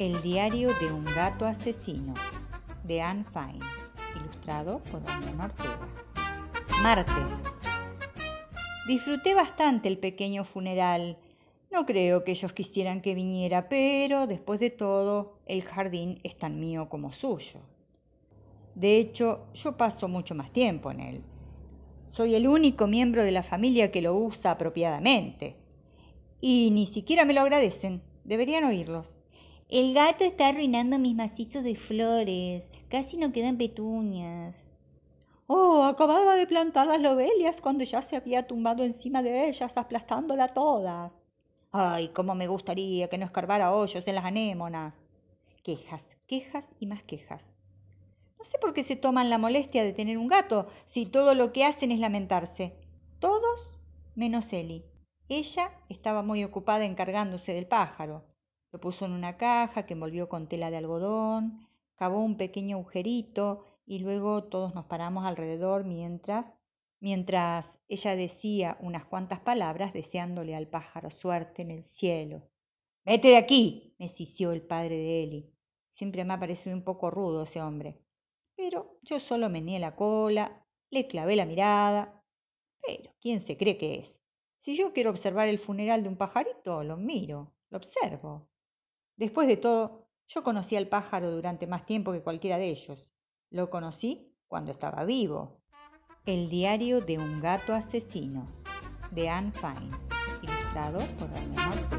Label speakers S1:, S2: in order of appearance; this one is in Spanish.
S1: El diario de un gato asesino de Anne Fine, ilustrado por Damián Ortega. Martes. Disfruté bastante el pequeño funeral. No creo que ellos quisieran que viniera, pero después de todo, el jardín es tan mío como suyo. De hecho, yo paso mucho más tiempo en él. Soy el único miembro de la familia que lo usa apropiadamente. Y ni siquiera me lo agradecen. Deberían oírlos.
S2: El gato está arruinando mis macizos de flores. Casi no quedan petuñas.
S3: Oh, acababa de plantar las lobelias cuando ya se había tumbado encima de ellas, aplastándolas todas.
S1: Ay, cómo me gustaría que no escarbara hoyos en las anémonas. Quejas, quejas y más quejas. No sé por qué se toman la molestia de tener un gato si todo lo que hacen es lamentarse. Todos menos Eli. Ella estaba muy ocupada encargándose del pájaro. Lo puso en una caja que envolvió con tela de algodón, cavó un pequeño agujerito y luego todos nos paramos alrededor mientras mientras ella decía unas cuantas palabras deseándole al pájaro suerte en el cielo. Vete de aquí, me sisió el padre de Eli. Siempre me ha parecido un poco rudo ese hombre. Pero yo solo meneé la cola, le clavé la mirada. Pero, ¿quién se cree que es? Si yo quiero observar el funeral de un pajarito, lo miro, lo observo. Después de todo, yo conocí al pájaro durante más tiempo que cualquiera de ellos. Lo conocí cuando estaba vivo. El diario de un gato asesino, de Anne Fine, ilustrado por Daniel